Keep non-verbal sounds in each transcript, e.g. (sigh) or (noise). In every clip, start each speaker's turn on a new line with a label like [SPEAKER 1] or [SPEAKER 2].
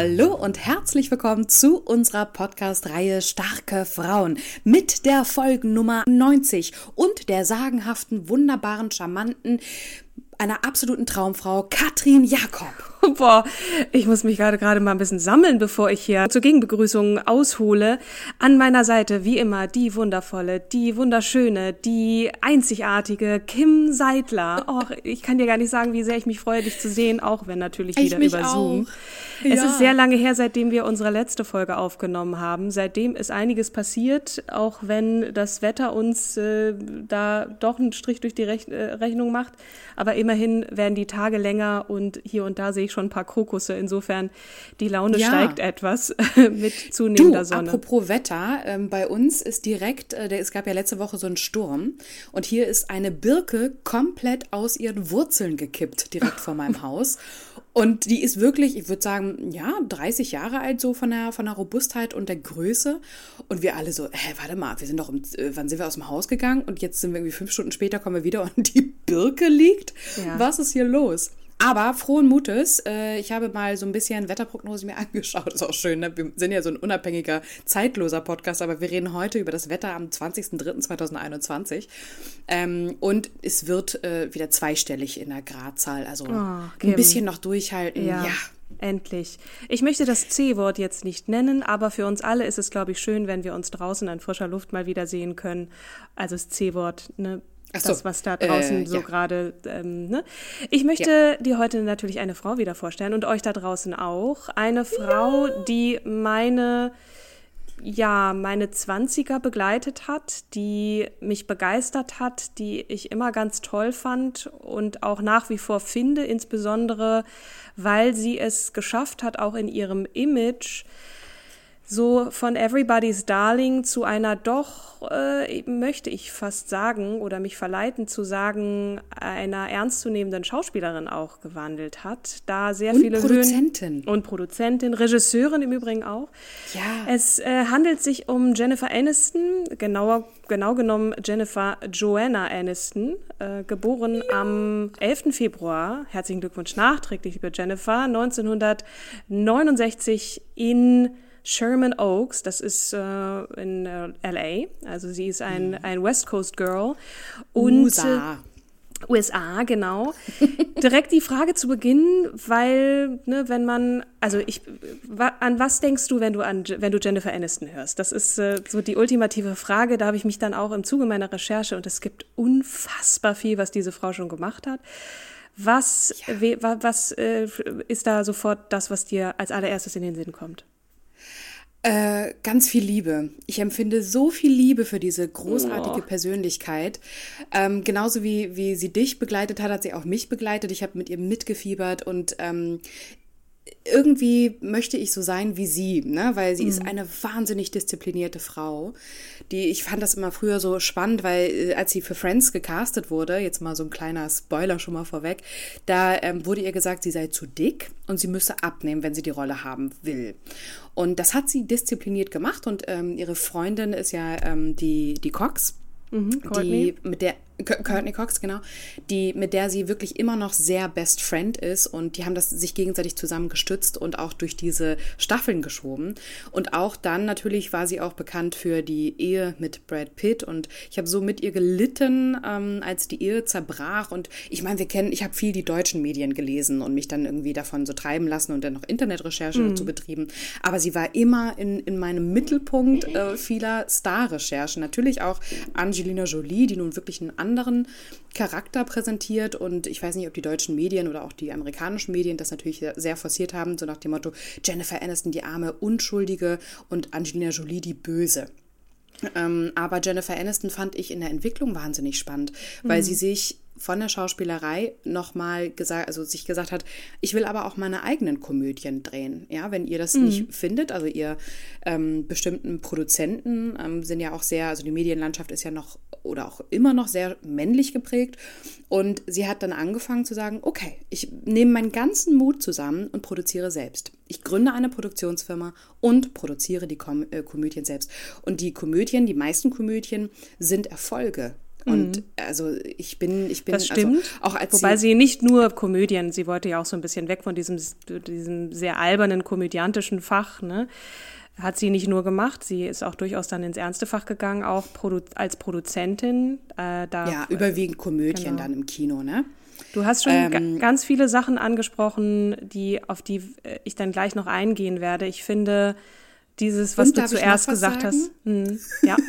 [SPEAKER 1] Hallo und herzlich willkommen zu unserer Podcast-Reihe Starke Frauen mit der Folgennummer 90 und der sagenhaften, wunderbaren, charmanten, einer absoluten Traumfrau, Katrin Jakob. (laughs)
[SPEAKER 2] Boah, ich muss mich gerade gerade mal ein bisschen sammeln, bevor ich hier zur Gegenbegrüßung aushole. An meiner Seite, wie immer, die wundervolle, die wunderschöne, die einzigartige Kim Seidler. (laughs) Och, ich kann dir gar nicht sagen, wie sehr ich mich freue, dich zu sehen, auch wenn natürlich wieder über Zoom. Ja. Es ist sehr lange her, seitdem wir unsere letzte Folge aufgenommen haben. Seitdem ist einiges passiert, auch wenn das Wetter uns äh, da doch einen Strich durch die Rech äh, Rechnung macht. Aber immerhin werden die Tage länger und hier und da sehe ich schon ein paar Krokusse. Insofern, die Laune ja. steigt etwas (laughs) mit zunehmender
[SPEAKER 1] du,
[SPEAKER 2] Sonne.
[SPEAKER 1] Apropos Wetter, ähm, bei uns ist direkt, äh, es gab ja letzte Woche so einen Sturm und hier ist eine Birke komplett aus ihren Wurzeln gekippt, direkt vor meinem (laughs) Haus. Und die ist wirklich, ich würde sagen, ja, 30 Jahre alt, so von der, von der Robustheit und der Größe. Und wir alle so, hä, warte mal, wir sind doch, um, äh, wann sind wir aus dem Haus gegangen? Und jetzt sind wir irgendwie fünf Stunden später, kommen wir wieder und (laughs) die Birke liegt. Ja. Was ist hier los? Aber frohen Mutes, äh, ich habe mal so ein bisschen Wetterprognose mir (laughs) angeschaut. Ist auch schön, ne? wir sind ja so ein unabhängiger, zeitloser Podcast, aber wir reden heute über das Wetter am 20.03.2021. Ähm, und es wird äh, wieder zweistellig in der Gradzahl, also oh, ein bisschen noch durchhalten. ja. ja.
[SPEAKER 2] Endlich. Ich möchte das C-Wort jetzt nicht nennen, aber für uns alle ist es, glaube ich, schön, wenn wir uns draußen in frischer Luft mal wieder sehen können. Also das C-Wort, ne? So. das, was da draußen äh, so ja. gerade. Ähm, ne? Ich möchte ja. dir heute natürlich eine Frau wieder vorstellen und euch da draußen auch. Eine Frau, ja. die meine, ja, meine Zwanziger begleitet hat, die mich begeistert hat, die ich immer ganz toll fand und auch nach wie vor finde, insbesondere weil sie es geschafft hat, auch in ihrem Image so von Everybody's Darling zu einer doch, äh, möchte ich fast sagen oder mich verleiten zu sagen, einer ernstzunehmenden Schauspielerin auch gewandelt hat. Da sehr
[SPEAKER 1] und
[SPEAKER 2] viele
[SPEAKER 1] Produzentin.
[SPEAKER 2] Höhen und Produzentin, Regisseurin im Übrigen auch.
[SPEAKER 1] Ja.
[SPEAKER 2] Es äh, handelt sich um Jennifer Aniston, genauer genau genommen Jennifer Joanna Aniston, äh, geboren ja. am 11. Februar. Herzlichen Glückwunsch nachträglich, liebe Jennifer, 1969 in Sherman Oaks, das ist äh, in äh, LA, also sie ist ein, mhm. ein West Coast Girl.
[SPEAKER 1] Und, USA.
[SPEAKER 2] Äh, USA, genau. (laughs) Direkt die Frage zu Beginn, weil, ne, wenn man, also ich, an was denkst du, wenn du an, wenn du Jennifer Aniston hörst? Das ist äh, so die ultimative Frage. Da habe ich mich dann auch im Zuge meiner Recherche und es gibt unfassbar viel, was diese Frau schon gemacht hat. Was, ja. we, was äh, ist da sofort das, was dir als allererstes in den Sinn kommt?
[SPEAKER 1] Äh, ganz viel Liebe. Ich empfinde so viel Liebe für diese großartige oh. Persönlichkeit. Ähm, genauso wie, wie sie dich begleitet hat, hat sie auch mich begleitet. Ich habe mit ihr mitgefiebert und ähm, irgendwie möchte ich so sein wie sie, ne? weil sie mhm. ist eine wahnsinnig disziplinierte Frau. Die, ich fand das immer früher so spannend, weil äh, als sie für Friends gecastet wurde, jetzt mal so ein kleiner Spoiler schon mal vorweg, da ähm, wurde ihr gesagt, sie sei zu dick und sie müsse abnehmen, wenn sie die Rolle haben will. Und das hat sie diszipliniert gemacht und ähm, ihre Freundin ist ja ähm, die, die Cox. Mhm, die, mit der Courtney Cox, genau, die, mit der sie wirklich immer noch sehr Best Friend ist und die haben das sich gegenseitig zusammen gestützt und auch durch diese Staffeln geschoben. Und auch dann natürlich war sie auch bekannt für die Ehe mit Brad Pitt und ich habe so mit ihr gelitten, ähm, als die Ehe zerbrach. Und ich meine, wir kennen, ich habe viel die deutschen Medien gelesen und mich dann irgendwie davon so treiben lassen und dann noch Internetrecherche mhm. dazu betrieben. Aber sie war immer in, in meinem Mittelpunkt äh, vieler Star-Recherchen. Natürlich auch Angelina Jolie, die nun wirklich einen anderen Charakter präsentiert und ich weiß nicht, ob die deutschen Medien oder auch die amerikanischen Medien das natürlich sehr forciert haben, so nach dem Motto Jennifer Aniston die arme Unschuldige und Angelina Jolie die Böse. Ähm, aber Jennifer Aniston fand ich in der Entwicklung wahnsinnig spannend, weil mhm. sie sich von der Schauspielerei nochmal gesagt, also sich gesagt hat, ich will aber auch meine eigenen Komödien drehen. Ja, wenn ihr das mhm. nicht findet, also ihr ähm, bestimmten Produzenten ähm, sind ja auch sehr, also die Medienlandschaft ist ja noch oder auch immer noch sehr männlich geprägt. Und sie hat dann angefangen zu sagen, okay, ich nehme meinen ganzen Mut zusammen und produziere selbst. Ich gründe eine Produktionsfirma und produziere die Kom äh, Komödien selbst. Und die Komödien, die meisten Komödien sind Erfolge und mhm. also ich bin, ich bin
[SPEAKER 2] das also stimmt. Also auch als Wobei sie, sie, nicht nur Komödien, sie wollte ja auch so ein bisschen weg von diesem, diesem sehr albernen komödiantischen Fach, ne? Hat sie nicht nur gemacht, sie ist auch durchaus dann ins ernste Fach gegangen, auch produ als Produzentin.
[SPEAKER 1] Äh, da, ja, überwiegend Komödien genau. dann im Kino, ne?
[SPEAKER 2] Du hast schon ähm, ganz viele Sachen angesprochen, die, auf die äh, ich dann gleich noch eingehen werde. Ich finde, dieses, was du zuerst gesagt hast. Mh, ja. (laughs)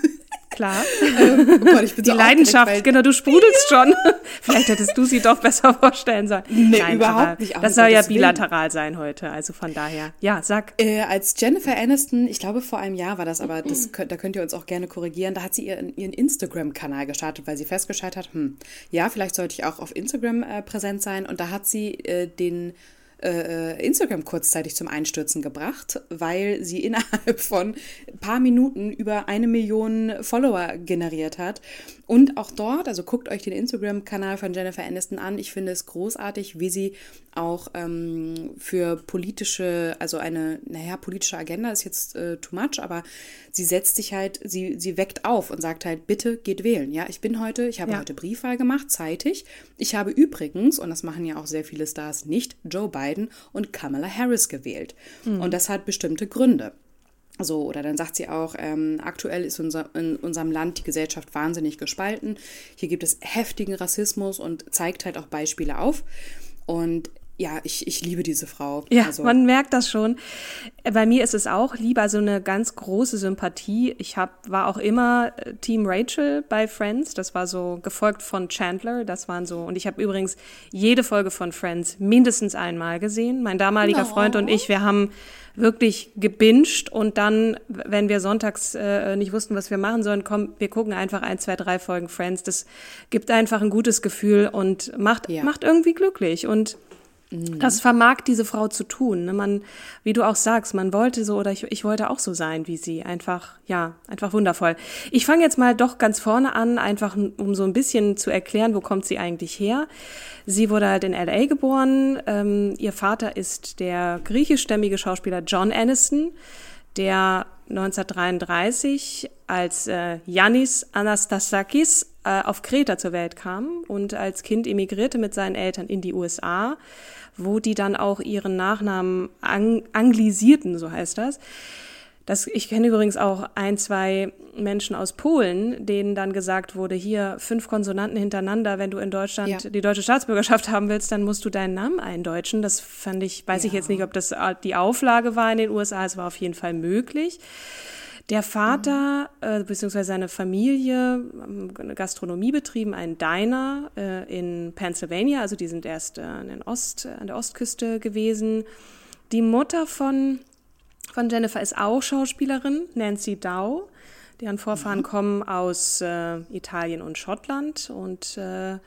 [SPEAKER 2] Klar. Ähm, (laughs) oh Gott, ich bin (laughs) Die so Leidenschaft, genau, du sprudelst schon. (laughs) Vielleicht hättest du sie doch besser vorstellen sollen.
[SPEAKER 1] Nee, Nein, überhaupt nicht.
[SPEAKER 2] Das soll ja bilateral Willen. sein heute, also von daher. Ja, sag.
[SPEAKER 1] Äh, als Jennifer Aniston, ich glaube vor einem Jahr war das, aber das, da könnt ihr uns auch gerne korrigieren, da hat sie ihren, ihren Instagram-Kanal gestartet, weil sie festgestellt hat, hm, ja, vielleicht sollte ich auch auf Instagram äh, präsent sein. Und da hat sie äh, den äh, äh, Instagram kurzzeitig zum Einstürzen gebracht, weil sie (laughs) innerhalb von ein paar Minuten über eine Million Follower generiert hat. Und auch dort, also guckt euch den Instagram-Kanal von Jennifer Aniston an. Ich finde es großartig, wie sie auch ähm, für politische, also eine, naja, politische Agenda ist jetzt äh, too much, aber sie setzt sich halt, sie, sie weckt auf und sagt halt, bitte geht wählen. Ja, ich bin heute, ich habe ja. heute Briefwahl gemacht, zeitig. Ich habe übrigens, und das machen ja auch sehr viele Stars nicht, Joe Biden und Kamala Harris gewählt. Mhm. Und das hat bestimmte Gründe. So, oder dann sagt sie auch, ähm, aktuell ist unser, in unserem Land die Gesellschaft wahnsinnig gespalten. Hier gibt es heftigen Rassismus und zeigt halt auch Beispiele auf. Und ja, ich, ich liebe diese Frau.
[SPEAKER 2] Ja, also. man merkt das schon. Bei mir ist es auch lieber so eine ganz große Sympathie. Ich hab, war auch immer äh, Team Rachel bei Friends. Das war so gefolgt von Chandler. Das waren so. Und ich habe übrigens jede Folge von Friends mindestens einmal gesehen. Mein damaliger no. Freund und ich, wir haben wirklich gebinged und dann, wenn wir sonntags äh, nicht wussten, was wir machen sollen, komm, wir gucken einfach ein, zwei, drei Folgen Friends. Das gibt einfach ein gutes Gefühl und macht, ja. macht irgendwie glücklich. Und. Das vermag diese Frau zu tun. Ne? Man, wie du auch sagst, man wollte so oder ich, ich wollte auch so sein wie sie. Einfach, ja, einfach wundervoll. Ich fange jetzt mal doch ganz vorne an, einfach um so ein bisschen zu erklären, wo kommt sie eigentlich her. Sie wurde halt in LA geboren. Ähm, ihr Vater ist der griechischstämmige Schauspieler John Aniston, der 1933 als äh, Yannis Anastasakis äh, auf Kreta zur Welt kam und als Kind emigrierte mit seinen Eltern in die USA wo die dann auch ihren Nachnamen ang anglisierten, so heißt das. Das, ich kenne übrigens auch ein, zwei Menschen aus Polen, denen dann gesagt wurde, hier fünf Konsonanten hintereinander, wenn du in Deutschland ja. die deutsche Staatsbürgerschaft haben willst, dann musst du deinen Namen eindeutschen. Das fand ich, weiß ja. ich jetzt nicht, ob das die Auflage war in den USA, es war auf jeden Fall möglich. Der Vater äh, bzw. seine Familie eine Gastronomie betrieben, einen Diner äh, in Pennsylvania, also die sind erst äh, an, Ost, an der Ostküste gewesen. Die Mutter von, von Jennifer ist auch Schauspielerin, Nancy Dow. Deren Vorfahren mhm. kommen aus äh, Italien und Schottland und äh,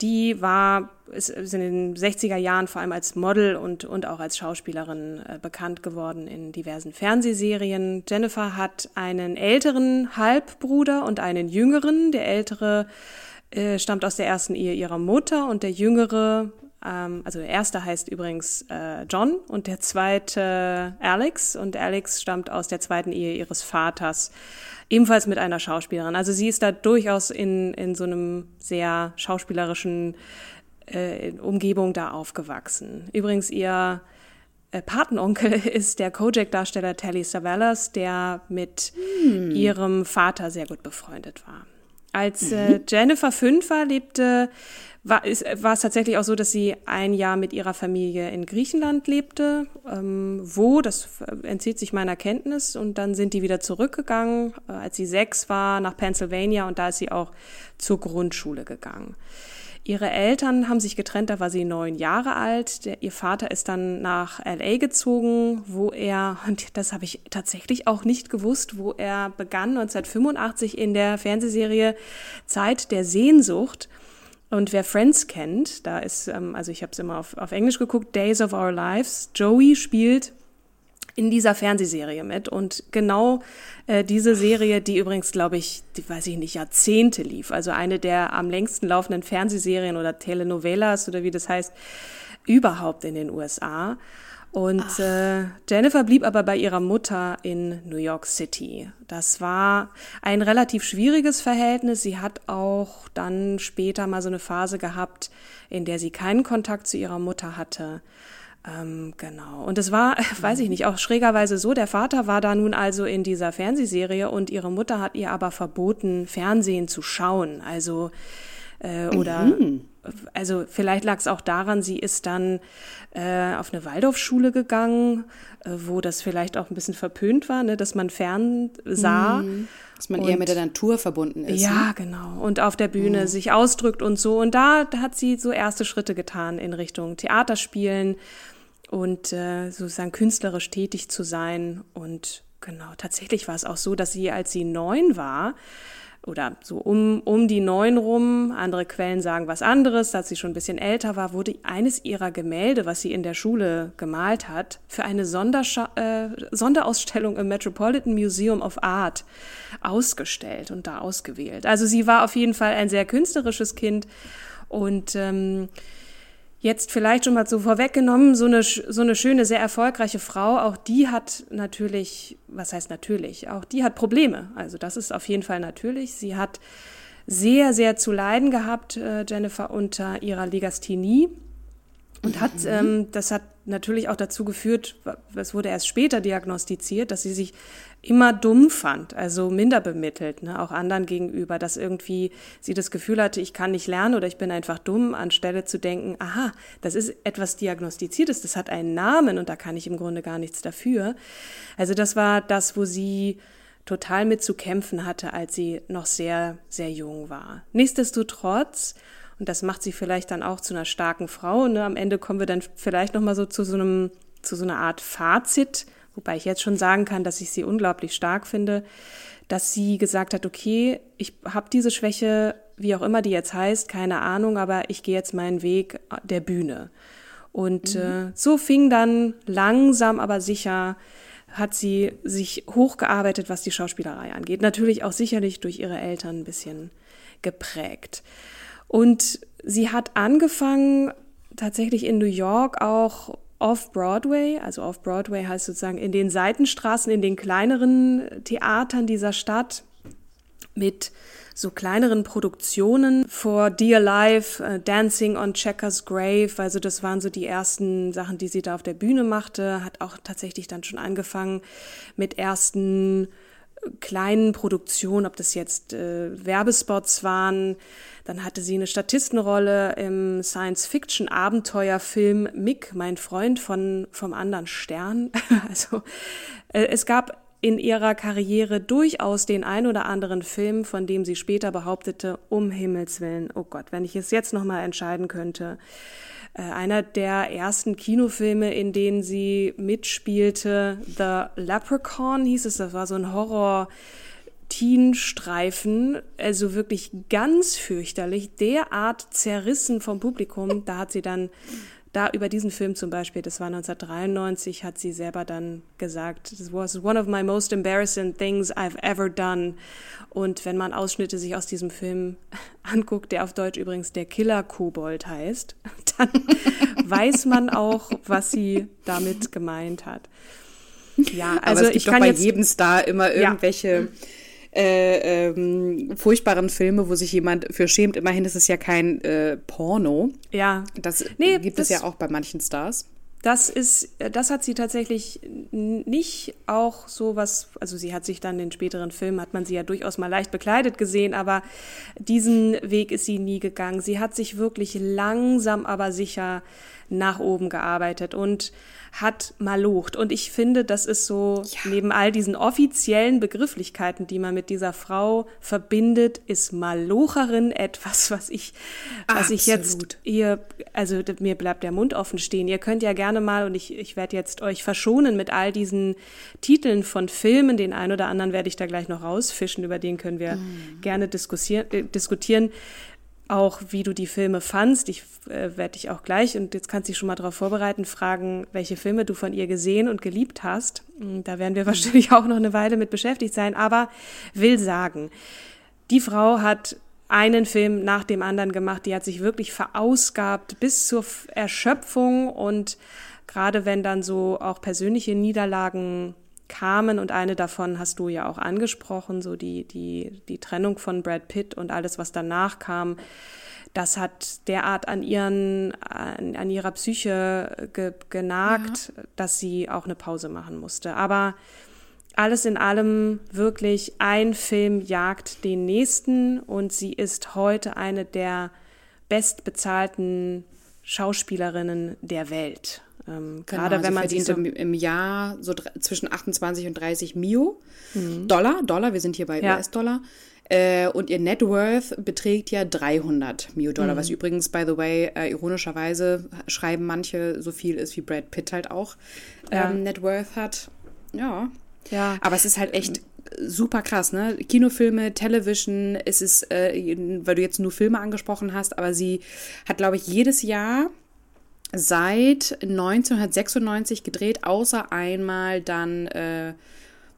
[SPEAKER 2] die war, ist, in den 60er Jahren vor allem als Model und, und auch als Schauspielerin äh, bekannt geworden in diversen Fernsehserien. Jennifer hat einen älteren Halbbruder und einen jüngeren. Der ältere äh, stammt aus der ersten Ehe ihrer Mutter und der jüngere ähm, also der erste heißt übrigens äh, John und der zweite Alex. Und Alex stammt aus der zweiten Ehe ihres Vaters, ebenfalls mit einer Schauspielerin. Also sie ist da durchaus in, in so einem sehr schauspielerischen äh, Umgebung da aufgewachsen. Übrigens ihr äh, Patenonkel (laughs) ist der Kojak-Darsteller Telly Savalas, der mit hm. ihrem Vater sehr gut befreundet war. Als äh, mhm. Jennifer fünf war, lebte, war, ist, war es tatsächlich auch so, dass sie ein Jahr mit ihrer Familie in Griechenland lebte. Ähm, wo, das entzieht sich meiner Kenntnis. Und dann sind die wieder zurückgegangen, äh, als sie sechs war, nach Pennsylvania. Und da ist sie auch zur Grundschule gegangen. Ihre Eltern haben sich getrennt, da war sie neun Jahre alt. Der, ihr Vater ist dann nach LA gezogen, wo er, und das habe ich tatsächlich auch nicht gewusst, wo er begann 1985 in der Fernsehserie Zeit der Sehnsucht. Und wer Friends kennt, da ist, ähm, also ich habe es immer auf, auf Englisch geguckt, Days of Our Lives. Joey spielt in dieser Fernsehserie mit. Und genau äh, diese Serie, die übrigens, glaube ich, die weiß ich nicht, Jahrzehnte lief, also eine der am längsten laufenden Fernsehserien oder Telenovelas oder wie das heißt, überhaupt in den USA. Und äh, Jennifer blieb aber bei ihrer Mutter in New York City. Das war ein relativ schwieriges Verhältnis. Sie hat auch dann später mal so eine Phase gehabt, in der sie keinen Kontakt zu ihrer Mutter hatte. Ähm, genau. Und es war, (laughs) weiß ich nicht, auch schrägerweise so, der Vater war da nun also in dieser Fernsehserie und ihre Mutter hat ihr aber verboten, Fernsehen zu schauen. Also, äh, oder, mhm. Also vielleicht lag es auch daran, sie ist dann äh, auf eine Waldorfschule gegangen, äh, wo das vielleicht auch ein bisschen verpönt war, ne, dass man fern sah. Mhm.
[SPEAKER 1] Dass man und, eher mit der Natur verbunden ist.
[SPEAKER 2] Ja, ne? genau. Und auf der Bühne mhm. sich ausdrückt und so. Und da hat sie so erste Schritte getan in Richtung Theaterspielen und äh, sozusagen künstlerisch tätig zu sein. Und genau, tatsächlich war es auch so, dass sie, als sie neun war, oder so um, um die neun rum, andere Quellen sagen was anderes, als sie schon ein bisschen älter war, wurde eines ihrer Gemälde, was sie in der Schule gemalt hat, für eine Sonderscha äh, Sonderausstellung im Metropolitan Museum of Art ausgestellt und da ausgewählt. Also sie war auf jeden Fall ein sehr künstlerisches Kind und ähm, Jetzt vielleicht schon mal so vorweggenommen, so eine, so eine schöne, sehr erfolgreiche Frau, auch die hat natürlich, was heißt natürlich, auch die hat Probleme. Also das ist auf jeden Fall natürlich. Sie hat sehr, sehr zu leiden gehabt, äh, Jennifer, unter ihrer Legasthenie und hat, mhm. ähm, das hat natürlich auch dazu geführt, es wurde erst später diagnostiziert, dass sie sich immer dumm fand, also minder bemittelt, ne, auch anderen gegenüber, dass irgendwie sie das Gefühl hatte, ich kann nicht lernen oder ich bin einfach dumm, anstelle zu denken, aha, das ist etwas Diagnostiziertes, das hat einen Namen und da kann ich im Grunde gar nichts dafür. Also das war das, wo sie total mit zu kämpfen hatte, als sie noch sehr, sehr jung war. Nichtsdestotrotz, und das macht sie vielleicht dann auch zu einer starken Frau, ne, am Ende kommen wir dann vielleicht nochmal so zu so einem, zu so einer Art Fazit, wobei ich jetzt schon sagen kann, dass ich sie unglaublich stark finde, dass sie gesagt hat, okay, ich habe diese Schwäche, wie auch immer die jetzt heißt, keine Ahnung, aber ich gehe jetzt meinen Weg der Bühne. Und mhm. äh, so fing dann langsam, aber sicher hat sie sich hochgearbeitet, was die Schauspielerei angeht. Natürlich auch sicherlich durch ihre Eltern ein bisschen geprägt. Und sie hat angefangen, tatsächlich in New York auch Off-Broadway, also Off-Broadway heißt sozusagen in den Seitenstraßen, in den kleineren Theatern dieser Stadt mit so kleineren Produktionen for Dear Life, uh, Dancing on Checkers Grave, also das waren so die ersten Sachen, die sie da auf der Bühne machte, hat auch tatsächlich dann schon angefangen mit ersten äh, kleinen Produktionen, ob das jetzt äh, Werbespots waren, dann hatte sie eine Statistenrolle im Science-Fiction-Abenteuerfilm Mick, mein Freund von, vom anderen Stern. (laughs) also äh, es gab in ihrer Karriere durchaus den ein oder anderen Film, von dem sie später behauptete, um Himmels Willen, oh Gott, wenn ich es jetzt nochmal entscheiden könnte. Äh, einer der ersten Kinofilme, in denen sie mitspielte, The Leprechaun hieß es, das war so ein Horror- Teenstreifen, also wirklich ganz fürchterlich, derart zerrissen vom Publikum. Da hat sie dann da über diesen Film zum Beispiel, das war 1993, hat sie selber dann gesagt, this was one of my most embarrassing things I've ever done. Und wenn man Ausschnitte sich aus diesem Film (laughs) anguckt, der auf Deutsch übrigens der Killer-Kobold heißt, (laughs) dann weiß man auch, was sie damit gemeint hat.
[SPEAKER 1] Ja, also Aber es gibt ich kann doch bei jetzt, jedem Star immer irgendwelche ja äh, ähm, furchtbaren Filme, wo sich jemand für schämt. Immerhin ist es ja kein äh, Porno.
[SPEAKER 2] Ja.
[SPEAKER 1] Das nee, gibt das, es ja auch bei manchen Stars.
[SPEAKER 2] Das ist, das hat sie tatsächlich nicht auch so was, also sie hat sich dann in späteren Filmen, hat man sie ja durchaus mal leicht bekleidet gesehen, aber diesen Weg ist sie nie gegangen. Sie hat sich wirklich langsam, aber sicher nach oben gearbeitet und hat malocht. Und ich finde, das ist so, ja. neben all diesen offiziellen Begrifflichkeiten, die man mit dieser Frau verbindet, ist Malocherin etwas, was ich, was Absolut. ich jetzt ihr, also mir bleibt der Mund offen stehen. Ihr könnt ja gerne mal, und ich, ich werde jetzt euch verschonen mit all diesen Titeln von Filmen, den einen oder anderen werde ich da gleich noch rausfischen, über den können wir mhm. gerne diskutieren. Äh, diskutieren auch wie du die Filme fandst. Ich äh, werde dich auch gleich, und jetzt kannst du dich schon mal darauf vorbereiten, fragen, welche Filme du von ihr gesehen und geliebt hast. Hm, da werden wir (laughs) wahrscheinlich auch noch eine Weile mit beschäftigt sein, aber will sagen, die Frau hat einen Film nach dem anderen gemacht, die hat sich wirklich verausgabt bis zur Erschöpfung und gerade wenn dann so auch persönliche Niederlagen kamen und eine davon hast du ja auch angesprochen, so die, die, die Trennung von Brad Pitt und alles, was danach kam. Das hat derart an ihren, an, an ihrer Psyche ge, genagt, ja. dass sie auch eine Pause machen musste. Aber alles in allem wirklich ein Film jagt den nächsten und sie ist heute eine der bestbezahlten Schauspielerinnen der Welt.
[SPEAKER 1] Ähm, genau, gerade also wenn man sie so im Jahr so zwischen 28 und 30 Mio mhm. Dollar, Dollar, wir sind hier bei ja. US-Dollar. Äh, und ihr Net Worth beträgt ja 300 Mio Dollar, mhm. was übrigens, by the way, äh, ironischerweise schreiben manche so viel ist, wie Brad Pitt halt auch ja. ähm, Net Worth hat. Ja. Ja. Aber es ist halt echt super krass, ne? Kinofilme, Television, es ist, äh, weil du jetzt nur Filme angesprochen hast, aber sie hat, glaube ich, jedes Jahr seit 1996 gedreht, außer einmal dann, äh,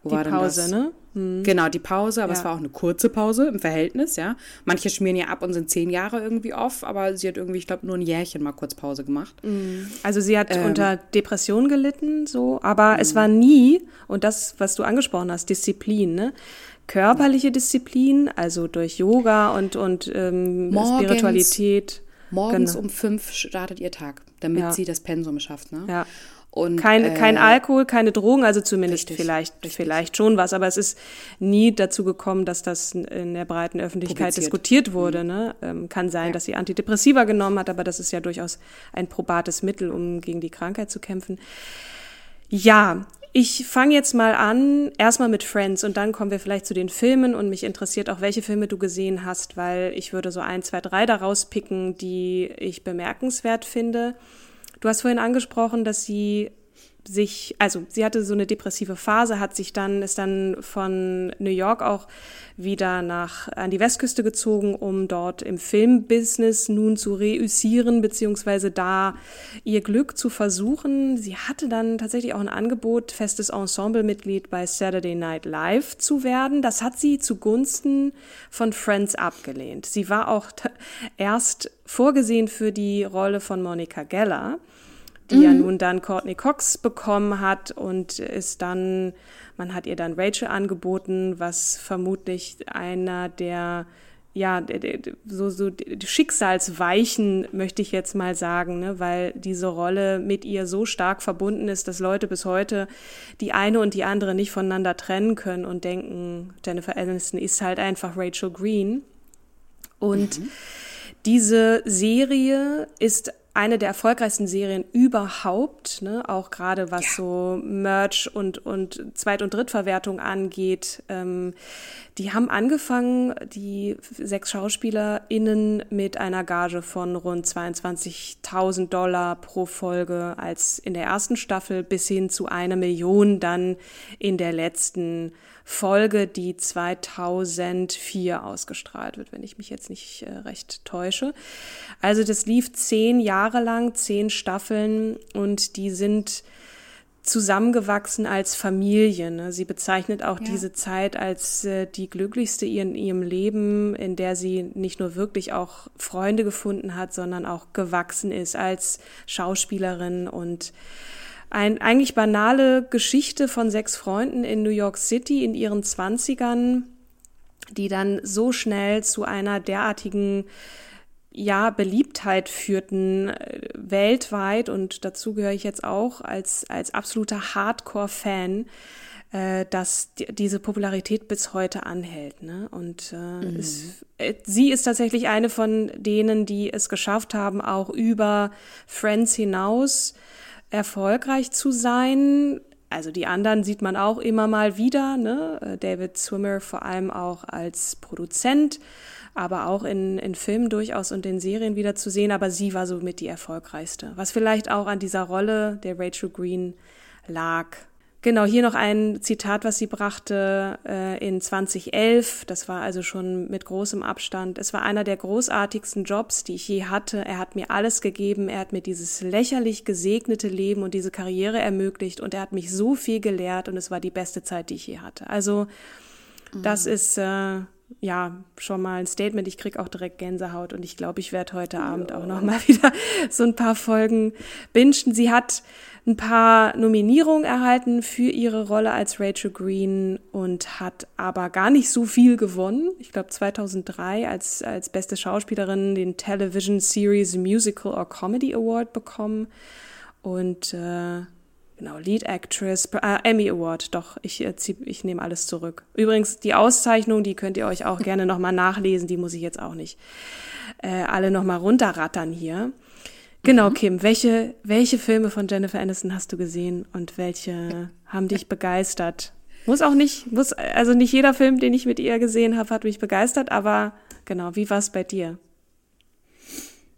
[SPEAKER 2] wo die war Pause, denn das? ne?
[SPEAKER 1] Hm. Genau, die Pause, aber ja. es war auch eine kurze Pause im Verhältnis, ja. Manche schmieren ja ab und sind zehn Jahre irgendwie off, aber sie hat irgendwie, ich glaube, nur ein Jährchen mal kurz Pause gemacht.
[SPEAKER 2] Hm. Also sie hat ähm, unter Depression gelitten, so, aber hm. es war nie, und das, was du angesprochen hast, Disziplin, ne? Körperliche Disziplin, also durch Yoga und, und ähm, Spiritualität.
[SPEAKER 1] Morgens genau. um fünf startet ihr Tag damit ja. sie das Pensum schafft. Ne?
[SPEAKER 2] Ja. Und, kein, äh, kein Alkohol, keine Drogen, also zumindest richtig, vielleicht, richtig. vielleicht schon was, aber es ist nie dazu gekommen, dass das in der breiten Öffentlichkeit Publiziert. diskutiert wurde. Mhm. Ne? Ähm, kann sein, ja. dass sie Antidepressiva genommen hat, aber das ist ja durchaus ein probates Mittel, um gegen die Krankheit zu kämpfen. Ja, ich fange jetzt mal an, erstmal mit Friends und dann kommen wir vielleicht zu den Filmen und mich interessiert auch, welche Filme du gesehen hast, weil ich würde so ein, zwei, drei daraus picken, die ich bemerkenswert finde. Du hast vorhin angesprochen, dass sie sich, also sie hatte so eine depressive Phase, hat sich dann, ist dann von New York auch wieder nach, an die Westküste gezogen, um dort im Filmbusiness nun zu reüssieren, beziehungsweise da ihr Glück zu versuchen. Sie hatte dann tatsächlich auch ein Angebot, festes Ensemblemitglied bei Saturday Night Live zu werden. Das hat sie zugunsten von Friends abgelehnt. Sie war auch erst vorgesehen für die Rolle von Monica Geller die mhm. ja nun dann Courtney Cox bekommen hat und ist dann, man hat ihr dann Rachel angeboten, was vermutlich einer der ja, so, so Schicksalsweichen, möchte ich jetzt mal sagen, ne? weil diese Rolle mit ihr so stark verbunden ist, dass Leute bis heute die eine und die andere nicht voneinander trennen können und denken, Jennifer Aniston ist halt einfach Rachel Green. Und mhm. diese Serie ist eine der erfolgreichsten Serien überhaupt, ne? auch gerade was ja. so Merch und, und Zweit- und Drittverwertung angeht. Ähm, die haben angefangen, die sechs SchauspielerInnen mit einer Gage von rund 22.000 Dollar pro Folge als in der ersten Staffel bis hin zu einer Million dann in der letzten Folge, die 2004 ausgestrahlt wird, wenn ich mich jetzt nicht äh, recht täusche. Also das lief zehn Jahre lang, zehn Staffeln und die sind zusammengewachsen als Familie. Ne? Sie bezeichnet auch ja. diese Zeit als äh, die glücklichste in ihrem Leben, in der sie nicht nur wirklich auch Freunde gefunden hat, sondern auch gewachsen ist als Schauspielerin und ein eigentlich banale Geschichte von sechs Freunden in New York City in ihren Zwanzigern, die dann so schnell zu einer derartigen ja, Beliebtheit führten äh, weltweit und dazu gehöre ich jetzt auch als, als absoluter Hardcore-Fan, äh, dass die, diese Popularität bis heute anhält. Ne? Und äh, mhm. es, äh, sie ist tatsächlich eine von denen, die es geschafft haben, auch über Friends hinaus erfolgreich zu sein. Also die anderen sieht man auch immer mal wieder. Ne? Äh, David Swimmer vor allem auch als Produzent aber auch in, in Filmen durchaus und in Serien wieder zu sehen. Aber sie war somit die erfolgreichste. Was vielleicht auch an dieser Rolle der Rachel Green lag. Genau, hier noch ein Zitat, was sie brachte äh, in 2011. Das war also schon mit großem Abstand. Es war einer der großartigsten Jobs, die ich je hatte. Er hat mir alles gegeben. Er hat mir dieses lächerlich gesegnete Leben und diese Karriere ermöglicht. Und er hat mich so viel gelehrt. Und es war die beste Zeit, die ich je hatte. Also, das mhm. ist äh, ja, schon mal ein Statement. Ich krieg auch direkt Gänsehaut und ich glaube, ich werde heute Abend auch noch mal (laughs) wieder so ein paar Folgen bingen. Sie hat ein paar Nominierungen erhalten für ihre Rolle als Rachel Green und hat aber gar nicht so viel gewonnen. Ich glaube 2003 als, als beste Schauspielerin den Television Series Musical or Comedy Award bekommen und äh, Genau, Lead Actress, äh, Emmy Award, doch, ich, äh, ich nehme alles zurück. Übrigens, die Auszeichnung, die könnt ihr euch auch gerne nochmal nachlesen, die muss ich jetzt auch nicht äh, alle nochmal runterrattern hier. Genau, mhm. Kim, welche, welche Filme von Jennifer Aniston hast du gesehen und welche haben dich begeistert? Muss auch nicht, muss, also nicht jeder Film, den ich mit ihr gesehen habe, hat mich begeistert, aber genau, wie war es bei dir?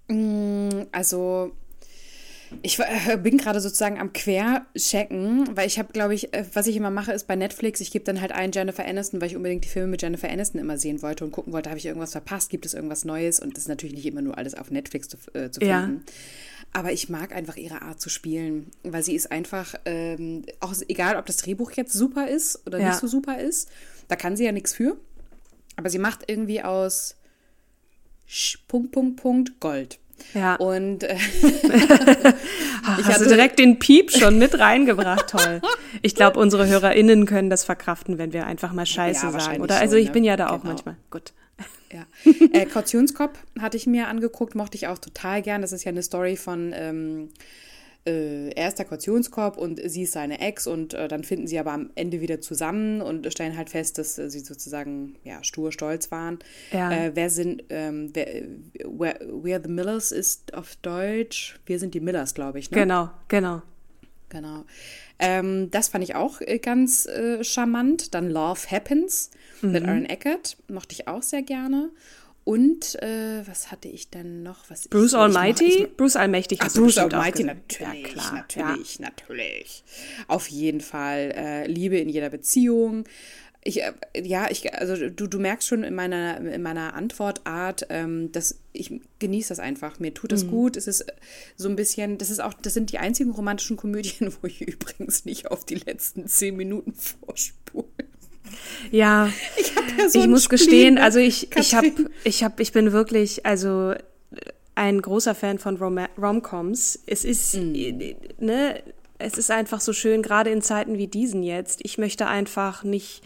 [SPEAKER 1] Mm, also ich äh, bin gerade sozusagen am Querchecken, weil ich habe, glaube ich, äh, was ich immer mache, ist bei Netflix, ich gebe dann halt ein Jennifer Aniston, weil ich unbedingt die Filme mit Jennifer Aniston immer sehen wollte und gucken wollte, habe ich irgendwas verpasst, gibt es irgendwas Neues und das ist natürlich nicht immer nur alles auf Netflix zu, äh, zu finden. Ja. Aber ich mag einfach ihre Art zu spielen, weil sie ist einfach, ähm, auch egal, ob das Drehbuch jetzt super ist oder ja. nicht so super ist, da kann sie ja nichts für. Aber sie macht irgendwie aus Punkt, Punkt, Punkt Gold.
[SPEAKER 2] Ja.
[SPEAKER 1] Und äh,
[SPEAKER 2] Ach, (laughs) ich hatte direkt den Piep schon mit reingebracht. Toll. Ich glaube, unsere HörerInnen können das verkraften, wenn wir einfach mal Scheiße ja, sagen. Oder? Also ich ne? bin ja da genau. auch manchmal. Gut.
[SPEAKER 1] Ja. Äh, Kautionskopf hatte ich mir angeguckt, mochte ich auch total gern. Das ist ja eine Story von ähm, äh, er ist der Kautionskorb und sie ist seine Ex und äh, dann finden sie aber am Ende wieder zusammen und stellen halt fest, dass äh, sie sozusagen ja stur stolz waren. Ja. Äh, wer sind ähm, wer, where, where the Millers ist auf Deutsch? Wir sind die Millers, glaube ich.
[SPEAKER 2] Ne? Genau, genau.
[SPEAKER 1] Genau. Ähm, das fand ich auch äh, ganz äh, charmant. Dann Love Happens mhm. mit Aaron Eckert mochte ich auch sehr gerne. Und äh, was hatte ich denn noch? Was
[SPEAKER 2] Bruce Almighty? Ich ich,
[SPEAKER 1] Bruce Allmächtig. Ach, Bruce Almighty, natürlich, ja, klar, natürlich, ja. natürlich. Auf jeden Fall äh, Liebe in jeder Beziehung. Ich, äh, ja, ich, also du, du merkst schon in meiner, in meiner Antwortart, ähm, dass ich genieße das einfach. Mir tut das mhm. gut. Es ist so ein bisschen, das ist auch, das sind die einzigen romantischen Komödien, (laughs) wo ich übrigens nicht auf die letzten zehn Minuten vorspule.
[SPEAKER 2] Ja, (laughs) ich, ja so ich muss Spleen, gestehen, also ich, ich, hab, ich, hab, ich bin wirklich, also ein großer Fan von Rom Romcoms. Es ist, mm. ne, es ist einfach so schön, gerade in Zeiten wie diesen jetzt. Ich möchte einfach nicht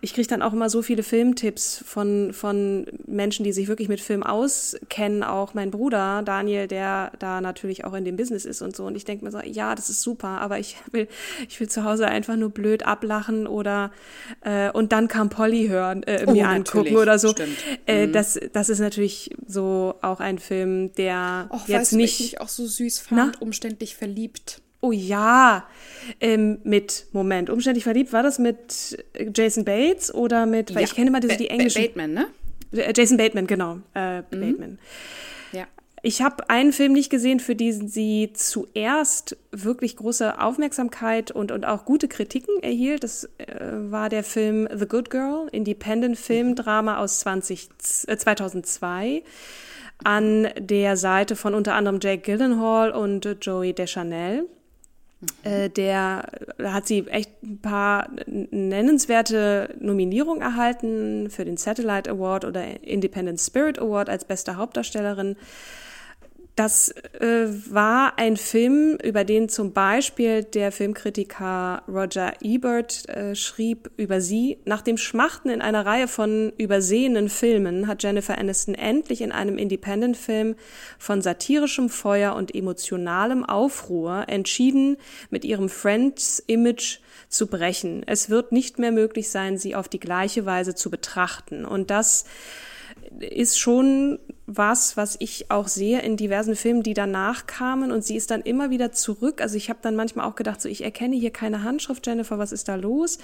[SPEAKER 2] ich kriege dann auch immer so viele Filmtipps von, von Menschen, die sich wirklich mit Film auskennen. Auch mein Bruder Daniel, der da natürlich auch in dem Business ist und so. Und ich denke mir so, ja, das ist super, aber ich will, ich will zu Hause einfach nur blöd ablachen oder äh, und dann kam Polly hören, äh, oh, mir angucken oder so. Äh, mhm. das, das ist natürlich so auch ein Film, der Och, jetzt weißt nicht.
[SPEAKER 1] Ich auch so süß fand, Na? umständlich verliebt.
[SPEAKER 2] Oh ja, ähm, mit, Moment, umständlich verliebt, war das mit Jason Bates oder mit, weil ja. ich kenne immer diese, die englischen.
[SPEAKER 1] Bateman, ne?
[SPEAKER 2] Äh, Jason Bateman, genau. Äh, mhm. Bateman. Ja. Ich habe einen Film nicht gesehen, für den sie zuerst wirklich große Aufmerksamkeit und, und auch gute Kritiken erhielt. Das äh, war der Film The Good Girl, Independent Filmdrama aus 20, äh, 2002 an der Seite von unter anderem Jake Gyllenhaal und Joey Deschanel. Äh, der hat sie echt ein paar nennenswerte Nominierungen erhalten für den Satellite Award oder Independent Spirit Award als beste Hauptdarstellerin. Das äh, war ein Film, über den zum Beispiel der Filmkritiker Roger Ebert äh, schrieb über sie. Nach dem Schmachten in einer Reihe von übersehenen Filmen hat Jennifer Aniston endlich in einem Independent-Film von satirischem Feuer und emotionalem Aufruhr entschieden, mit ihrem Friends-Image zu brechen. Es wird nicht mehr möglich sein, sie auf die gleiche Weise zu betrachten. Und das ist schon was, was ich auch sehe in diversen Filmen, die danach kamen und sie ist dann immer wieder zurück. Also ich habe dann manchmal auch gedacht, so ich erkenne hier keine Handschrift, Jennifer, was ist da los?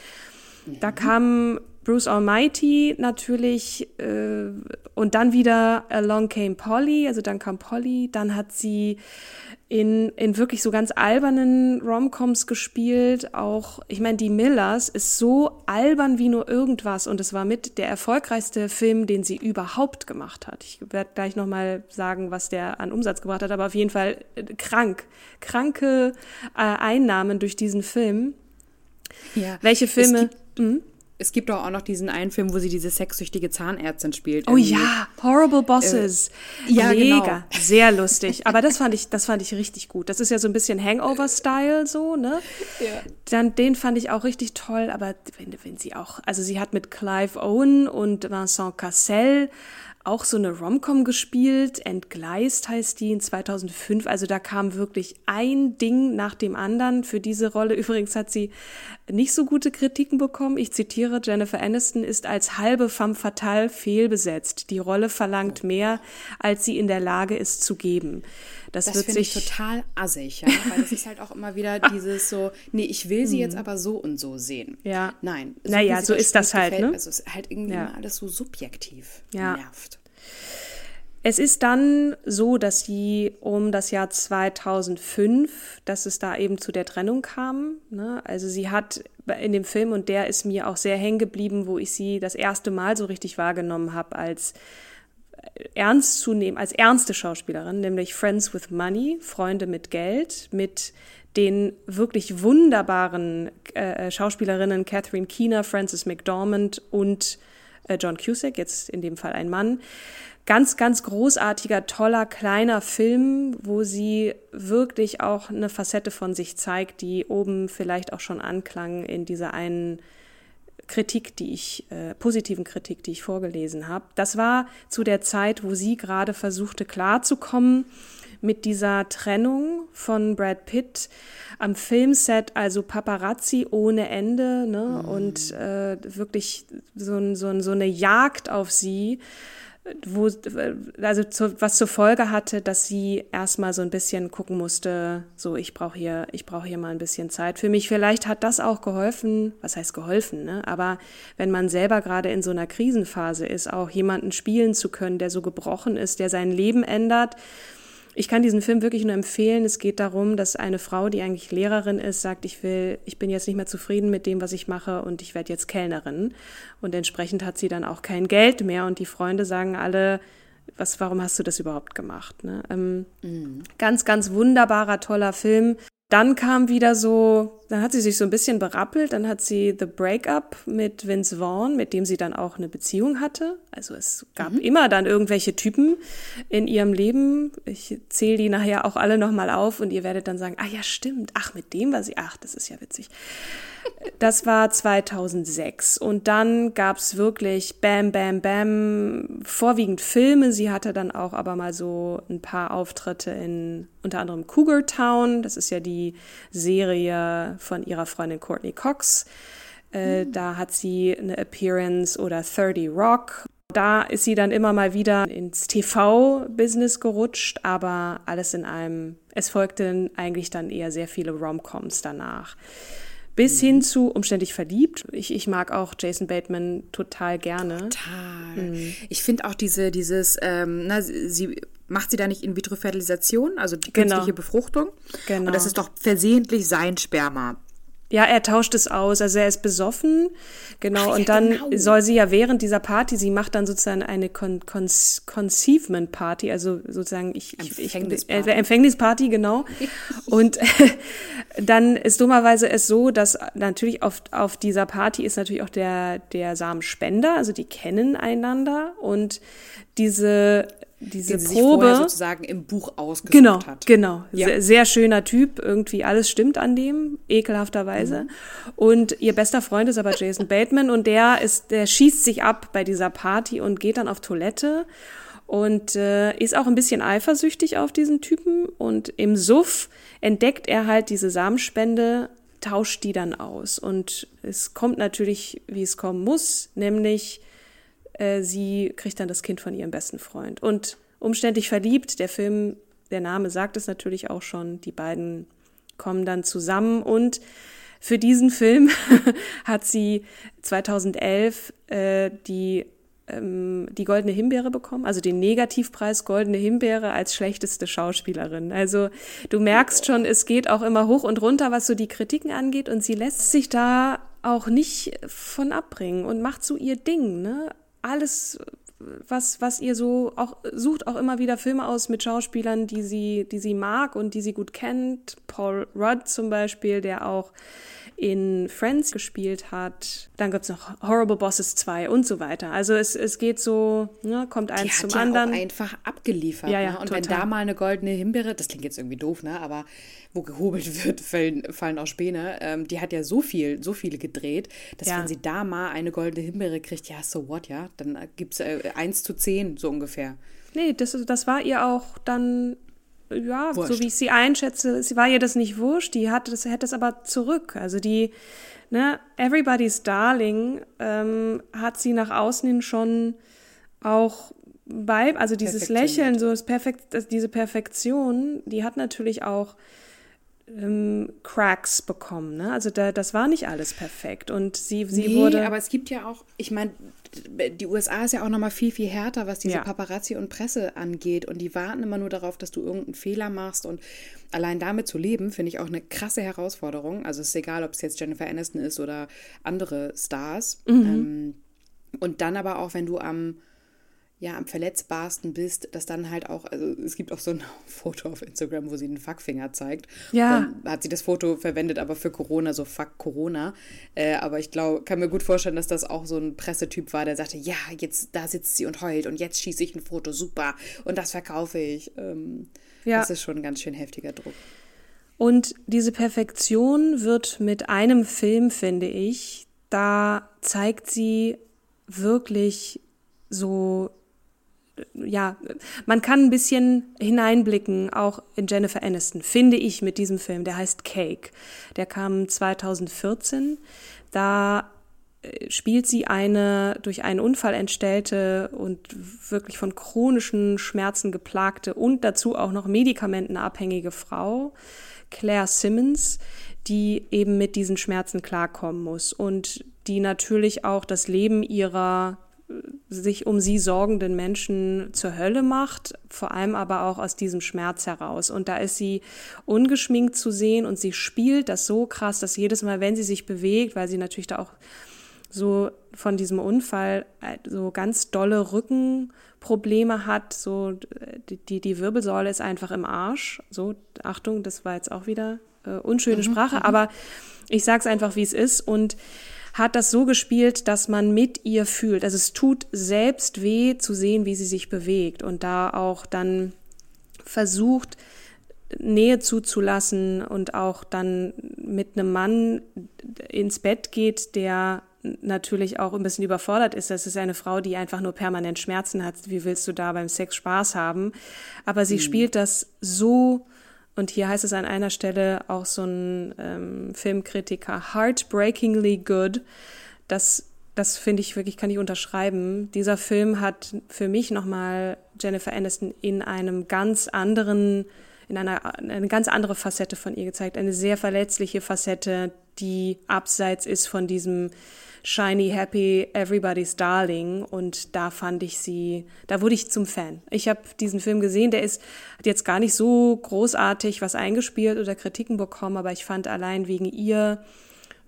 [SPEAKER 2] Da kam Bruce Almighty natürlich äh, und dann wieder Along Came Polly, also dann kam Polly, dann hat sie in, in wirklich so ganz albernen Romcoms gespielt. Auch, ich meine, die Millers ist so albern wie nur irgendwas und es war mit der erfolgreichste Film, den sie überhaupt gemacht hat. Ich werde gleich nochmal sagen, was der an Umsatz gebracht hat, aber auf jeden Fall äh, krank. Kranke äh, Einnahmen durch diesen Film. Ja, Welche Filme?
[SPEAKER 1] Hm? es gibt doch auch noch diesen einen Film, wo sie diese sexsüchtige Zahnärztin spielt.
[SPEAKER 2] Oh irgendwie. ja, Horrible Bosses. Äh, ja, Mega, genau. sehr lustig. Aber das fand ich, das fand ich richtig gut. Das ist ja so ein bisschen Hangover-Style so, ne? Ja. Dann den fand ich auch richtig toll. Aber wenn, wenn sie auch, also sie hat mit Clive Owen und Vincent Cassel auch so eine Romcom gespielt, Entgleist heißt die in 2005. Also da kam wirklich ein Ding nach dem anderen für diese Rolle. (laughs) Übrigens hat sie nicht so gute Kritiken bekommen. Ich zitiere, Jennifer Aniston ist als halbe femme fatale fehlbesetzt. Die Rolle verlangt mehr, als sie in der Lage ist zu geben.
[SPEAKER 1] Das, das finde ich total assig, ja? (laughs) weil es ist halt auch immer wieder dieses so, nee, ich will sie mhm. jetzt aber so und so sehen.
[SPEAKER 2] Ja.
[SPEAKER 1] Nein.
[SPEAKER 2] So naja, so ist das halt, gefällt,
[SPEAKER 1] ne? Also es ist halt irgendwie ja. alles so subjektiv.
[SPEAKER 2] Ja. Nervt. Es ist dann so, dass sie um das Jahr 2005, dass es da eben zu der Trennung kam. Ne? Also sie hat in dem Film, und der ist mir auch sehr hängen geblieben, wo ich sie das erste Mal so richtig wahrgenommen habe als ernst zu nehmen, als ernste Schauspielerin, nämlich Friends with Money, Freunde mit Geld, mit den wirklich wunderbaren äh, Schauspielerinnen Catherine Keener, Frances McDormand und äh, John Cusack, jetzt in dem Fall ein Mann ganz, ganz großartiger, toller, kleiner Film, wo sie wirklich auch eine Facette von sich zeigt, die oben vielleicht auch schon anklang in dieser einen Kritik, die ich, äh, positiven Kritik, die ich vorgelesen habe. Das war zu der Zeit, wo sie gerade versuchte klarzukommen mit dieser Trennung von Brad Pitt am Filmset, also Paparazzi ohne Ende, ne? Mhm. Und äh, wirklich so, so, so eine Jagd auf sie wo, also zu, was zur Folge hatte, dass sie erstmal so ein bisschen gucken musste, so ich brauche hier, ich brauche hier mal ein bisschen Zeit für mich. Vielleicht hat das auch geholfen, was heißt geholfen, ne? Aber wenn man selber gerade in so einer Krisenphase ist, auch jemanden spielen zu können, der so gebrochen ist, der sein Leben ändert ich kann diesen Film wirklich nur empfehlen. Es geht darum, dass eine Frau, die eigentlich Lehrerin ist, sagt, ich will, ich bin jetzt nicht mehr zufrieden mit dem, was ich mache und ich werde jetzt Kellnerin. Und entsprechend hat sie dann auch kein Geld mehr und die Freunde sagen alle, was, warum hast du das überhaupt gemacht? Ne? Ähm, mhm. Ganz, ganz wunderbarer, toller Film. Dann kam wieder so, dann hat sie sich so ein bisschen berappelt, dann hat sie The Breakup mit Vince Vaughn, mit dem sie dann auch eine Beziehung hatte. Also es gab mhm. immer dann irgendwelche Typen in ihrem Leben. Ich zähle die nachher auch alle nochmal auf und ihr werdet dann sagen, ah ja, stimmt, ach, mit dem war sie, ach, das ist ja witzig. Das war 2006 und dann gab's wirklich Bam, Bam, Bam, vorwiegend Filme. Sie hatte dann auch aber mal so ein paar Auftritte in unter anderem Cougar Town. Das ist ja die Serie von ihrer Freundin Courtney Cox. Äh, mhm. Da hat sie eine Appearance oder 30 Rock. Da ist sie dann immer mal wieder ins TV-Business gerutscht, aber alles in allem, es folgten eigentlich dann eher sehr viele Romcoms danach bis hin zu umständlich verliebt. Ich, ich mag auch Jason Bateman total gerne.
[SPEAKER 1] Total. Mhm. Ich finde auch diese, dieses, ähm, na, sie macht sie da nicht In-vitro-Fertilisation, also die genau. künstliche Befruchtung? Genau. Und das ist doch versehentlich sein Sperma.
[SPEAKER 2] Ja, er tauscht es aus. Also er ist besoffen, genau. Ach, und dann genau. soll sie ja während dieser Party, sie macht dann sozusagen eine Con Con Conceivement Party, also sozusagen ich, Empfängnisparty, äh, Empfängnisparty genau. (laughs) und (laughs) dann ist dummerweise es so, dass natürlich auf, auf dieser Party ist natürlich auch der der Samenspender, also die kennen einander und diese diese
[SPEAKER 1] die
[SPEAKER 2] Probe
[SPEAKER 1] sozusagen im Buch ausgesucht
[SPEAKER 2] genau,
[SPEAKER 1] hat.
[SPEAKER 2] Genau, ja. sehr, sehr, schöner Typ, irgendwie alles stimmt an dem, ekelhafterweise. Mhm. Und ihr bester Freund ist aber Jason Bateman und der ist, der schießt sich ab bei dieser Party und geht dann auf Toilette und äh, ist auch ein bisschen eifersüchtig auf diesen Typen und im Suff entdeckt er halt diese Samenspende, tauscht die dann aus und es kommt natürlich, wie es kommen muss, nämlich äh, sie kriegt dann das Kind von ihrem besten Freund. Und umständlich verliebt, der Film, der Name sagt es natürlich auch schon, die beiden kommen dann zusammen und für diesen Film (laughs) hat sie 2011 äh, die ähm, die Goldene Himbeere bekommen, also den Negativpreis Goldene Himbeere als schlechteste Schauspielerin. Also du merkst schon, es geht auch immer hoch und runter, was so die Kritiken angeht und sie lässt sich da auch nicht von abbringen und macht so ihr Ding, ne? Alles, was, was ihr so auch sucht, auch immer wieder Filme aus mit Schauspielern, die sie, die sie mag und die sie gut kennt. Paul Rudd zum Beispiel, der auch in Friends gespielt hat. Dann gibt's noch Horrible Bosses 2 und so weiter. Also es, es geht so, ne, kommt eins
[SPEAKER 1] Die
[SPEAKER 2] zum
[SPEAKER 1] ja
[SPEAKER 2] anderen.
[SPEAKER 1] Auch einfach abgeliefert.
[SPEAKER 2] Ja, ja,
[SPEAKER 1] ne? Und
[SPEAKER 2] total.
[SPEAKER 1] wenn da mal eine goldene Himbeere, das klingt jetzt irgendwie doof, ne? Aber wo gehobelt (laughs) wird, fallen, fallen auch Späne. Ähm, die hat ja so viel, so viele gedreht, dass ja. wenn sie da mal eine goldene Himbeere kriegt, ja, so what, ja, dann gibt's äh, 1 zu 10 so ungefähr.
[SPEAKER 2] Nee, das, das war ihr auch dann ja, wurscht. so wie ich sie einschätze, sie war ihr das nicht wurscht, die hatte das, hätte es aber zurück. Also die, ne, Everybody's Darling ähm, hat sie nach außen hin schon auch bei, also dieses Lächeln, so das Perfekt, diese Perfektion, die hat natürlich auch ähm, Cracks bekommen. Ne? Also da, das war nicht alles perfekt. Und sie, sie
[SPEAKER 1] nee,
[SPEAKER 2] wurde.
[SPEAKER 1] aber es gibt ja auch, ich meine, die USA ist ja auch nochmal viel, viel härter, was diese ja. Paparazzi und Presse angeht. Und die warten immer nur darauf, dass du irgendeinen Fehler machst. Und allein damit zu leben, finde ich auch eine krasse Herausforderung. Also es ist egal, ob es jetzt Jennifer Aniston ist oder andere Stars. Mhm. Ähm, und dann aber auch, wenn du am ja am verletzbarsten bist, dass dann halt auch, also es gibt auch so ein (laughs) Foto auf Instagram, wo sie den Fuckfinger zeigt.
[SPEAKER 2] Ja.
[SPEAKER 1] Dann hat sie das Foto verwendet, aber für Corona, so Fuck Corona. Äh, aber ich glaube, kann mir gut vorstellen, dass das auch so ein Pressetyp war, der sagte, ja, jetzt da sitzt sie und heult und jetzt schieße ich ein Foto, super, und das verkaufe ich. Ähm, ja. Das ist schon ein ganz schön heftiger Druck.
[SPEAKER 2] Und diese Perfektion wird mit einem Film, finde ich, da zeigt sie wirklich so ja, man kann ein bisschen hineinblicken, auch in Jennifer Aniston, finde ich mit diesem Film. Der heißt Cake. Der kam 2014. Da äh, spielt sie eine durch einen Unfall entstellte und wirklich von chronischen Schmerzen geplagte und dazu auch noch medikamentenabhängige Frau, Claire Simmons, die eben mit diesen Schmerzen klarkommen muss und die natürlich auch das Leben ihrer sich um sie sorgenden Menschen zur Hölle macht, vor allem aber auch aus diesem Schmerz heraus. Und da ist sie ungeschminkt zu sehen und sie spielt das so krass, dass jedes Mal, wenn sie sich bewegt, weil sie natürlich da auch so von diesem Unfall äh, so ganz dolle Rückenprobleme hat, so die, die Wirbelsäule ist einfach im Arsch. So, Achtung, das war jetzt auch wieder äh, unschöne mhm, Sprache, mhm. aber ich sag's einfach, wie es ist. Und hat das so gespielt, dass man mit ihr fühlt. Also es tut selbst weh zu sehen, wie sie sich bewegt und da auch dann versucht, Nähe zuzulassen und auch dann mit einem Mann ins Bett geht, der natürlich auch ein bisschen überfordert ist. Das ist eine Frau, die einfach nur permanent Schmerzen hat. Wie willst du da beim Sex Spaß haben? Aber sie mhm. spielt das so und hier heißt es an einer Stelle auch so ein ähm, Filmkritiker, heartbreakingly good. Das, das finde ich wirklich, kann ich unterschreiben. Dieser Film hat für mich nochmal Jennifer Aniston in einem ganz anderen, in einer, eine ganz andere Facette von ihr gezeigt. Eine sehr verletzliche Facette, die abseits ist von diesem shiny, happy, everybody's darling. Und da fand ich sie, da wurde ich zum Fan. Ich habe diesen Film gesehen, der ist, hat jetzt gar nicht so großartig was eingespielt oder Kritiken bekommen, aber ich fand allein wegen ihr,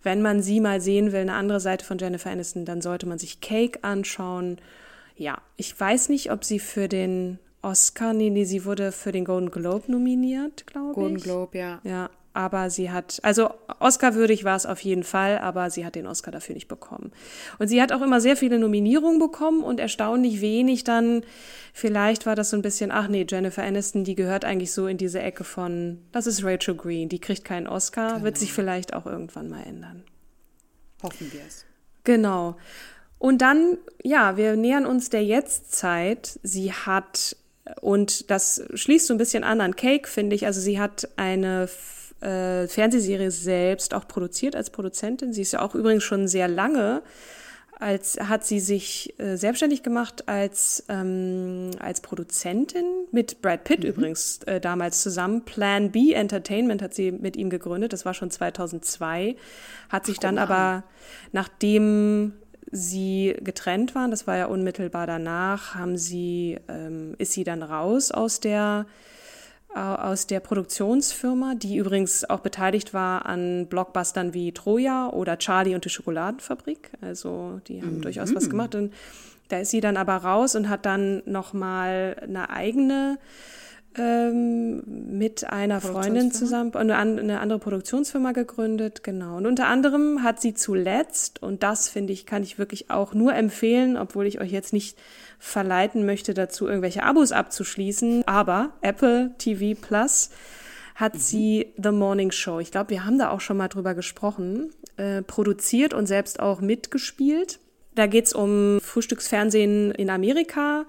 [SPEAKER 2] wenn man sie mal sehen will, eine andere Seite von Jennifer Aniston, dann sollte man sich Cake anschauen. Ja, ich weiß nicht, ob sie für den Oscar, nee, nee, sie wurde für den Golden Globe nominiert, glaube ich.
[SPEAKER 1] Golden Globe, ja.
[SPEAKER 2] Ja, aber sie hat, also Oscar-würdig war es auf jeden Fall, aber sie hat den Oscar dafür nicht bekommen. Und sie hat auch immer sehr viele Nominierungen bekommen und erstaunlich wenig dann, vielleicht war das so ein bisschen, ach nee, Jennifer Aniston, die gehört eigentlich so in diese Ecke von, das ist Rachel Green, die kriegt keinen Oscar, genau. wird sich vielleicht auch irgendwann mal ändern.
[SPEAKER 1] Hoffen wir es.
[SPEAKER 2] Genau. Und dann, ja, wir nähern uns der Jetztzeit. Sie hat, und das schließt so ein bisschen an an Cake, finde ich, also sie hat eine äh, Fernsehserie selbst auch produziert als Produzentin. Sie ist ja auch übrigens schon sehr lange als hat sie sich äh, selbstständig gemacht als ähm, als Produzentin mit Brad Pitt mhm. übrigens äh, damals zusammen. Plan B Entertainment hat sie mit ihm gegründet. Das war schon 2002. Hat sich Ach, dann aber nachdem sie getrennt waren, das war ja unmittelbar danach, haben sie ähm, ist sie dann raus aus der aus der Produktionsfirma, die übrigens auch beteiligt war an Blockbustern wie Troja oder Charlie und die Schokoladenfabrik. Also die haben mhm. durchaus was gemacht. Und da ist sie dann aber raus und hat dann nochmal eine eigene ähm, mit einer Freundin zusammen eine, eine andere Produktionsfirma gegründet, genau. Und unter anderem hat sie zuletzt, und das finde ich, kann ich wirklich auch nur empfehlen, obwohl ich euch jetzt nicht verleiten möchte, dazu irgendwelche Abos abzuschließen, aber Apple TV Plus hat mhm. sie The Morning Show, ich glaube, wir haben da auch schon mal drüber gesprochen, äh, produziert und selbst auch mitgespielt. Da geht's um Frühstücksfernsehen in Amerika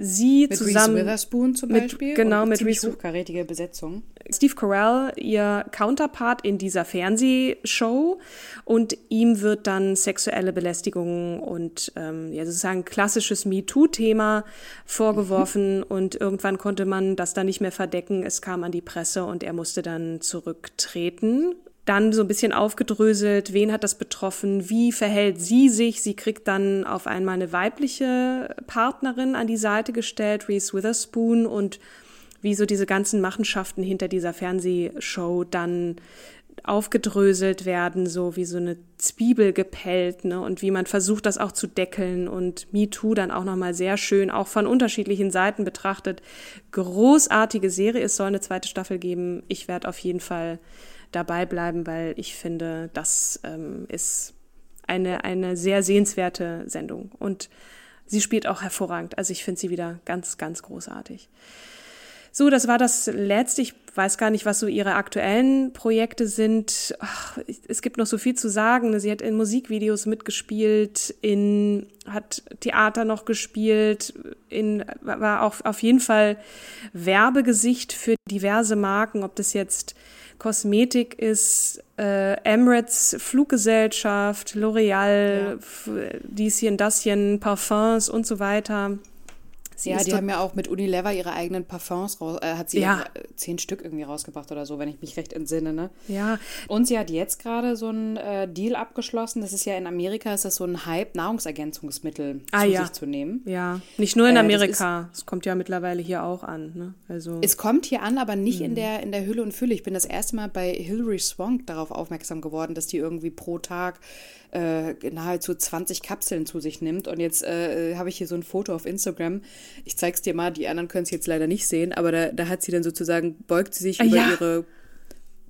[SPEAKER 2] sie
[SPEAKER 1] mit
[SPEAKER 2] zusammen
[SPEAKER 1] Reese Witherspoon zum Beispiel
[SPEAKER 2] mit, genau mit
[SPEAKER 1] Reese hochkarätige Besetzung.
[SPEAKER 2] Steve Carell ihr Counterpart in dieser Fernsehshow. Und ihm wird dann sexuelle Belästigung und ähm, ja sozusagen klassisches MeToo-Thema vorgeworfen. Mhm. und irgendwann konnte man das dann nicht mehr verdecken. Es kam an die Presse und er musste dann zurücktreten dann so ein bisschen aufgedröselt, wen hat das betroffen, wie verhält sie sich. Sie kriegt dann auf einmal eine weibliche Partnerin an die Seite gestellt, Reese Witherspoon, und wie so diese ganzen Machenschaften hinter dieser Fernsehshow dann aufgedröselt werden, so wie so eine Zwiebel gepellt, ne? Und wie man versucht, das auch zu deckeln und MeToo dann auch nochmal sehr schön, auch von unterschiedlichen Seiten betrachtet. Großartige Serie. Es soll eine zweite Staffel geben. Ich werde auf jeden Fall dabei bleiben, weil ich finde, das ähm, ist eine, eine sehr sehenswerte Sendung. Und sie spielt auch hervorragend. Also ich finde sie wieder ganz, ganz großartig. So, das war das letzte. Ich weiß gar nicht, was so ihre aktuellen Projekte sind. Ach, es gibt noch so viel zu sagen. Sie hat in Musikvideos mitgespielt, in, hat Theater noch gespielt, in, war auch auf jeden Fall Werbegesicht für diverse Marken, ob das jetzt Kosmetik ist, äh, Emirates Fluggesellschaft, L'Oreal, ja. dieschen, daschen, Parfums und so weiter.
[SPEAKER 1] Sie ja, die haben ja auch mit Unilever ihre eigenen Parfums raus, äh, hat sie ja. zehn Stück irgendwie rausgebracht oder so, wenn ich mich recht entsinne, ne?
[SPEAKER 2] Ja.
[SPEAKER 1] Und sie hat jetzt gerade so einen äh, Deal abgeschlossen. Das ist ja in Amerika ist das so ein Hype, Nahrungsergänzungsmittel
[SPEAKER 2] ah,
[SPEAKER 1] zu
[SPEAKER 2] ja.
[SPEAKER 1] sich zu nehmen.
[SPEAKER 2] Ja, nicht nur in äh, Amerika. Es kommt ja mittlerweile hier auch an, ne?
[SPEAKER 1] Also. Es kommt hier an, aber nicht in mhm. der, in der Hülle und Fülle. Ich bin das erste Mal bei Hilary Swank darauf aufmerksam geworden, dass die irgendwie pro Tag äh, nahezu 20 Kapseln zu sich nimmt. Und jetzt äh, habe ich hier so ein Foto auf Instagram. Ich zeige es dir mal, die anderen können es jetzt leider nicht sehen, aber da, da hat sie dann sozusagen, beugt sie sich
[SPEAKER 2] ah,
[SPEAKER 1] über
[SPEAKER 2] ja.
[SPEAKER 1] ihre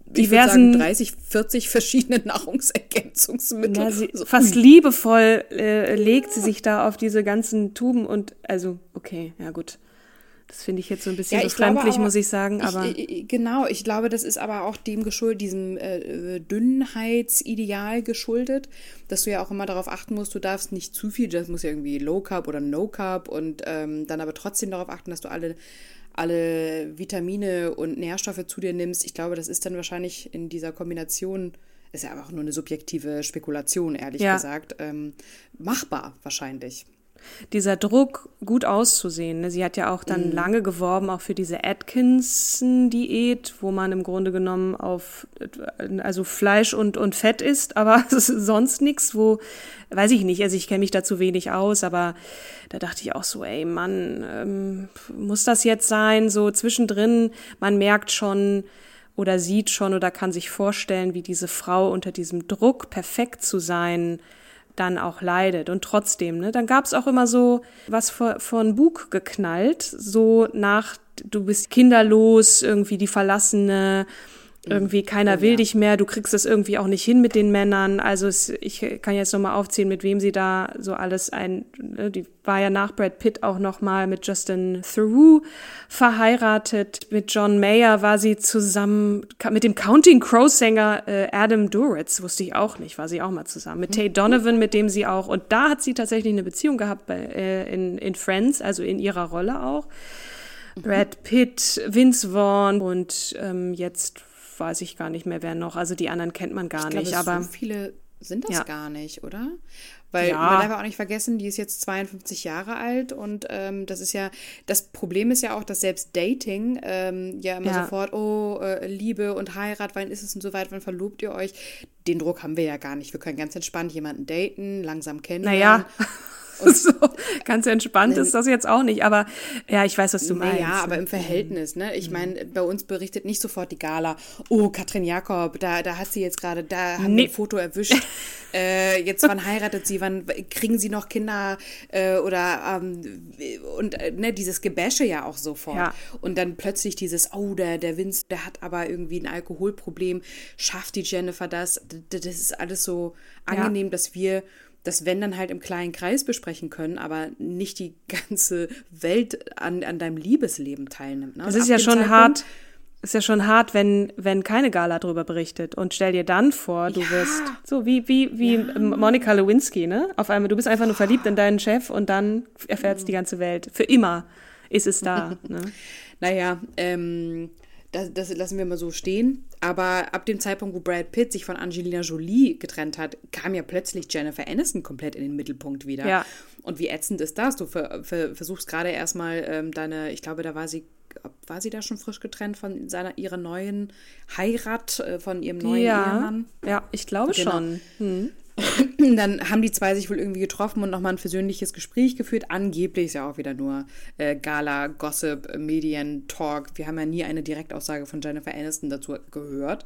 [SPEAKER 2] diversen
[SPEAKER 1] sagen, 30, 40 verschiedene (laughs) Nahrungsergänzungsmittel.
[SPEAKER 2] Ja, sie, fast liebevoll äh, legt sie sich da auf diese ganzen Tuben und also okay, ja gut. Das finde ich jetzt so ein bisschen ja, befremdlich, muss ich sagen. Aber
[SPEAKER 1] ich, ich, genau, ich glaube, das ist aber auch dem geschuldet, diesem äh, Dünnheitsideal geschuldet, dass du ja auch immer darauf achten musst, du darfst nicht zu viel, das muss ja irgendwie Low Carb oder No Carb und ähm, dann aber trotzdem darauf achten, dass du alle alle Vitamine und Nährstoffe zu dir nimmst. Ich glaube, das ist dann wahrscheinlich in dieser Kombination ist ja einfach nur eine subjektive Spekulation, ehrlich ja. gesagt, ähm, machbar wahrscheinlich.
[SPEAKER 2] Dieser Druck, gut auszusehen. Ne? Sie hat ja auch dann mhm. lange geworben, auch für diese Atkinson-Diät, wo man im Grunde genommen auf also Fleisch und, und Fett isst, aber (laughs) sonst nichts, wo, weiß ich nicht, also ich kenne mich da zu wenig aus, aber da dachte ich auch so, ey Mann, ähm, muss das jetzt sein? So zwischendrin, man merkt schon, oder sieht schon oder kann sich vorstellen, wie diese Frau unter diesem Druck, perfekt zu sein, dann auch leidet. Und trotzdem, ne, dann gab es auch immer so was vor ein Bug geknallt, so nach, du bist kinderlos, irgendwie die Verlassene, irgendwie keiner will ja. dich mehr, du kriegst es irgendwie auch nicht hin mit den Männern. Also es, ich kann jetzt nochmal aufzählen, mit wem sie da so alles ein, ne, die war ja nach Brad Pitt auch nochmal mit Justin Theroux verheiratet. Mit John Mayer war sie zusammen, mit dem Counting Crow Sänger äh, Adam Duritz, wusste ich auch nicht, war sie auch mal zusammen. Mit Tay Donovan, mit dem sie auch, und da hat sie tatsächlich eine Beziehung gehabt bei, äh, in, in Friends, also in ihrer Rolle auch. Brad Pitt, Vince Vaughn und ähm, jetzt weiß ich gar nicht mehr, wer noch. Also die anderen kennt man gar
[SPEAKER 1] ich
[SPEAKER 2] nicht.
[SPEAKER 1] Glaube, aber
[SPEAKER 2] so
[SPEAKER 1] viele sind das ja. gar nicht, oder? Weil ja. man darf auch nicht vergessen, die ist jetzt 52 Jahre alt und ähm, das ist ja, das Problem ist ja auch, dass selbst Dating ähm, ja immer ja. sofort, oh, äh, Liebe und Heirat, wann ist es und so weiter, wann verlobt ihr euch? Den Druck haben wir ja gar nicht. Wir können ganz entspannt jemanden daten, langsam kennenlernen.
[SPEAKER 2] Naja. (laughs) so ganz entspannt ist das jetzt auch nicht, aber ja, ich weiß, was du meinst.
[SPEAKER 1] Ja, aber im Verhältnis, ne? Ich mhm. meine, bei uns berichtet nicht sofort die Gala, oh, Katrin Jakob, da, da hat sie jetzt gerade, da haben nee. wir ein Foto erwischt. (laughs) äh, jetzt wann heiratet sie, wann kriegen sie noch Kinder äh, oder ähm, und äh, ne, dieses Gebäsche ja auch sofort. Ja. Und dann plötzlich dieses, oh, der, der Vince, der hat aber irgendwie ein Alkoholproblem, schafft die Jennifer das? Das ist alles so angenehm, ja. dass wir das wenn dann halt im kleinen Kreis besprechen können, aber nicht die (laughs) ganze Welt an, an deinem Liebesleben teilnimmt.
[SPEAKER 2] Ne? Das ist ja schon Zeitpunkt, hart. Ist ja schon hart, wenn, wenn keine Gala darüber berichtet. Und stell dir dann vor, du ja. wirst so wie, wie, wie ja. Monika Lewinsky, ne? Auf einmal, du bist einfach nur verliebt in deinen Chef und dann erfährt es die ganze Welt. Für immer ist es da. (laughs) ne?
[SPEAKER 1] Naja, ähm, das, das lassen wir mal so stehen. Aber ab dem Zeitpunkt, wo Brad Pitt sich von Angelina Jolie getrennt hat, kam ja plötzlich Jennifer Aniston komplett in den Mittelpunkt wieder. Ja. Und wie ätzend ist das? Du ver, ver, versuchst gerade erstmal ähm, deine, ich glaube, da war sie, war sie da schon frisch getrennt von seiner ihrer neuen Heirat, äh, von ihrem neuen
[SPEAKER 2] ja.
[SPEAKER 1] Ehemann?
[SPEAKER 2] Ja, ich glaube genau. schon. Hm. (laughs)
[SPEAKER 1] Dann haben die zwei sich wohl irgendwie getroffen und nochmal ein versöhnliches Gespräch geführt. Angeblich ist ja auch wieder nur äh, Gala, Gossip, Medien, Talk. Wir haben ja nie eine Direktaussage von Jennifer Aniston dazu gehört.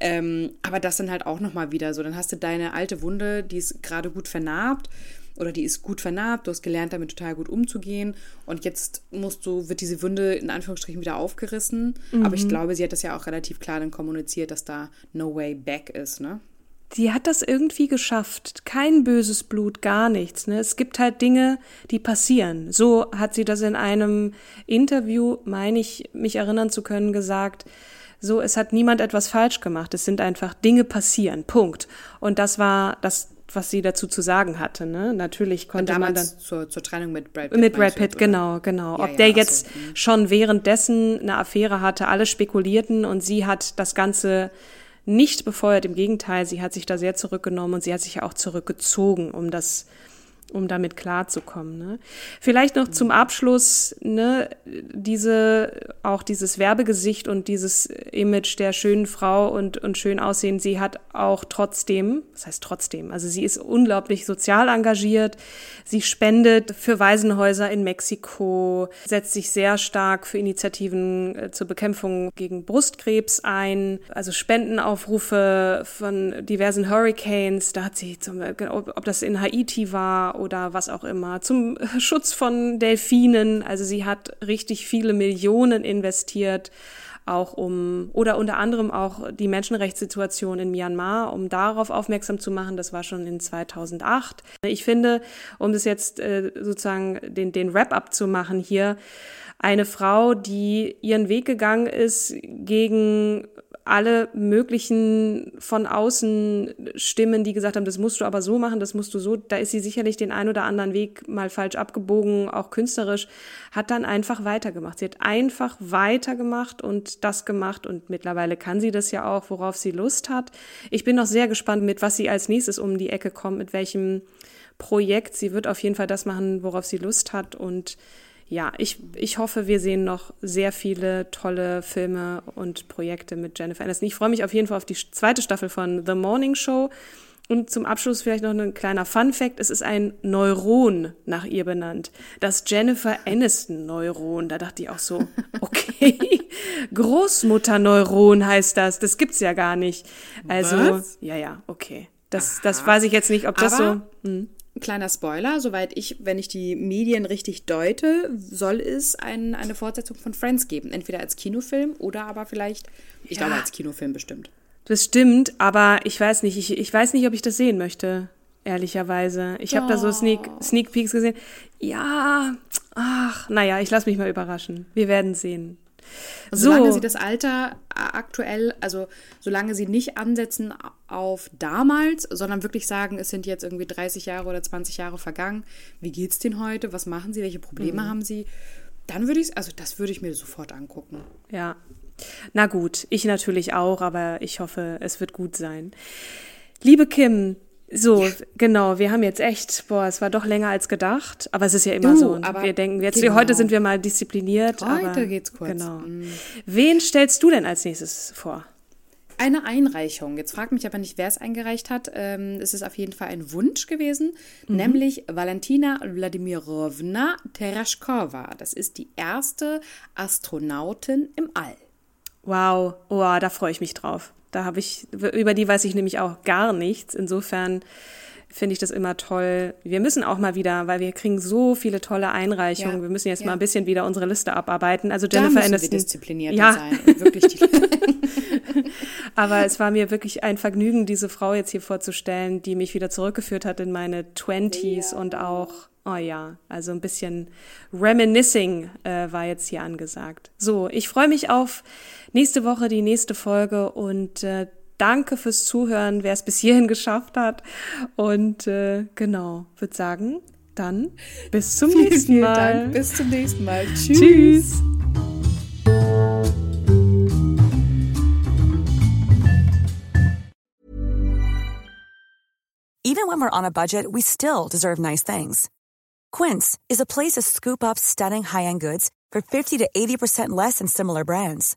[SPEAKER 1] Ähm, aber das dann halt auch nochmal wieder so. Dann hast du deine alte Wunde, die ist gerade gut vernarbt oder die ist gut vernarbt, du hast gelernt, damit total gut umzugehen und jetzt musst du, wird diese Wunde in Anführungsstrichen wieder aufgerissen. Mhm. Aber ich mhm. glaube, sie hat das ja auch relativ klar dann kommuniziert, dass da no way back ist, ne?
[SPEAKER 2] Die hat das irgendwie geschafft. Kein böses Blut, gar nichts. Ne? Es gibt halt Dinge, die passieren. So hat sie das in einem Interview, meine ich, mich erinnern zu können, gesagt. So, es hat niemand etwas falsch gemacht. Es sind einfach Dinge passieren. Punkt. Und das war das, was sie dazu zu sagen hatte. Ne? Natürlich konnte man dann
[SPEAKER 1] zur, zur Trennung mit Brad Pitt.
[SPEAKER 2] Mit Brad Pitt, genau, genau. Ja, Ob ja, der jetzt so. Mhm. schon währenddessen eine Affäre hatte, alle spekulierten und sie hat das Ganze nicht befeuert. Im Gegenteil, sie hat sich da sehr zurückgenommen und sie hat sich ja auch zurückgezogen, um das um damit klarzukommen. Ne? Vielleicht noch zum Abschluss, ne, diese, auch dieses Werbegesicht und dieses Image der schönen Frau und, und schön aussehen, sie hat auch trotzdem, das heißt trotzdem, also sie ist unglaublich sozial engagiert, sie spendet für Waisenhäuser in Mexiko, setzt sich sehr stark für Initiativen äh, zur Bekämpfung gegen Brustkrebs ein, also Spendenaufrufe von diversen Hurricanes, da hat sie, zum, ob das in Haiti war oder was auch immer, zum (laughs) Schutz von Delfinen. Also sie hat richtig viele Millionen investiert, auch um, oder unter anderem auch die Menschenrechtssituation in Myanmar, um darauf aufmerksam zu machen. Das war schon in 2008. Ich finde, um das jetzt äh, sozusagen den, den Wrap-up zu machen hier, eine Frau, die ihren Weg gegangen ist gegen alle möglichen von außen Stimmen, die gesagt haben, das musst du aber so machen, das musst du so, da ist sie sicherlich den ein oder anderen Weg mal falsch abgebogen, auch künstlerisch, hat dann einfach weitergemacht. Sie hat einfach weitergemacht und das gemacht und mittlerweile kann sie das ja auch, worauf sie Lust hat. Ich bin noch sehr gespannt, mit was sie als nächstes um die Ecke kommt, mit welchem Projekt. Sie wird auf jeden Fall das machen, worauf sie Lust hat. Und ja, ich, ich hoffe, wir sehen noch sehr viele tolle Filme und Projekte mit Jennifer Aniston. Ich freue mich auf jeden Fall auf die zweite Staffel von The Morning Show. Und zum Abschluss vielleicht noch ein kleiner Fun Fact. Es ist ein Neuron nach ihr benannt. Das Jennifer Aniston Neuron. Da dachte ich auch so, (laughs) okay, Großmutterneuron heißt das. Das gibt's ja gar nicht. Also, Was? ja, ja, okay. Das, das weiß ich jetzt nicht, ob das Aber
[SPEAKER 1] so. Hm. Kleiner Spoiler, soweit ich, wenn ich die Medien richtig deute, soll es ein, eine Fortsetzung von Friends geben. Entweder als Kinofilm oder aber vielleicht, ich ja. glaube als Kinofilm bestimmt.
[SPEAKER 2] Das stimmt, aber ich weiß nicht, ich, ich weiß nicht, ob ich das sehen möchte, ehrlicherweise. Ich habe oh. da so Sneak, Sneak Peeks gesehen. Ja, ach, naja, ich lasse mich mal überraschen. Wir werden sehen.
[SPEAKER 1] Also solange sie das Alter aktuell, also solange sie nicht ansetzen auf damals, sondern wirklich sagen, es sind jetzt irgendwie 30 Jahre oder 20 Jahre vergangen, wie geht's denen heute, was machen sie, welche Probleme mhm. haben sie, dann würde ich also das würde ich mir sofort angucken.
[SPEAKER 2] Ja, na gut, ich natürlich auch, aber ich hoffe, es wird gut sein. Liebe Kim, so, ja. genau, wir haben jetzt echt, boah, es war doch länger als gedacht, aber es ist ja immer du, so. Aber wir denken, jetzt, genau. heute sind wir mal diszipliniert. Heute aber, geht's kurz. Genau. Mhm. Wen stellst du denn als nächstes vor?
[SPEAKER 1] Eine Einreichung. Jetzt fragt mich aber nicht, wer es eingereicht hat. Ähm, es ist auf jeden Fall ein Wunsch gewesen, mhm. nämlich Valentina Wladimirovna Tereshkova. Das ist die erste Astronautin im All.
[SPEAKER 2] Wow, oh, da freue ich mich drauf. Da habe ich, über die weiß ich nämlich auch gar nichts. Insofern finde ich das immer toll. Wir müssen auch mal wieder, weil wir kriegen so viele tolle Einreichungen. Ja, wir müssen jetzt ja. mal ein bisschen wieder unsere Liste abarbeiten. Also Jennifer da müssen Aniston. Wir diszipliniert ja. sein. Wirklich die (laughs) (laughs) Aber es war mir wirklich ein Vergnügen, diese Frau jetzt hier vorzustellen, die mich wieder zurückgeführt hat in meine Twenties ja. und auch Oh ja, also ein bisschen Reminiscing äh, war jetzt hier angesagt. So, ich freue mich auf nächste Woche die nächste Folge und äh, danke fürs Zuhören, wer es bis hierhin geschafft hat. Und äh, genau, würde sagen, dann bis zum (laughs) vielen, nächsten vielen Mal. Dank,
[SPEAKER 1] bis zum nächsten Mal. Tschüss. Tschüss.
[SPEAKER 3] Even when we're on a budget, we still deserve nice things. Quince is a place to scoop up stunning high-end goods for 50 to 80% less than similar brands.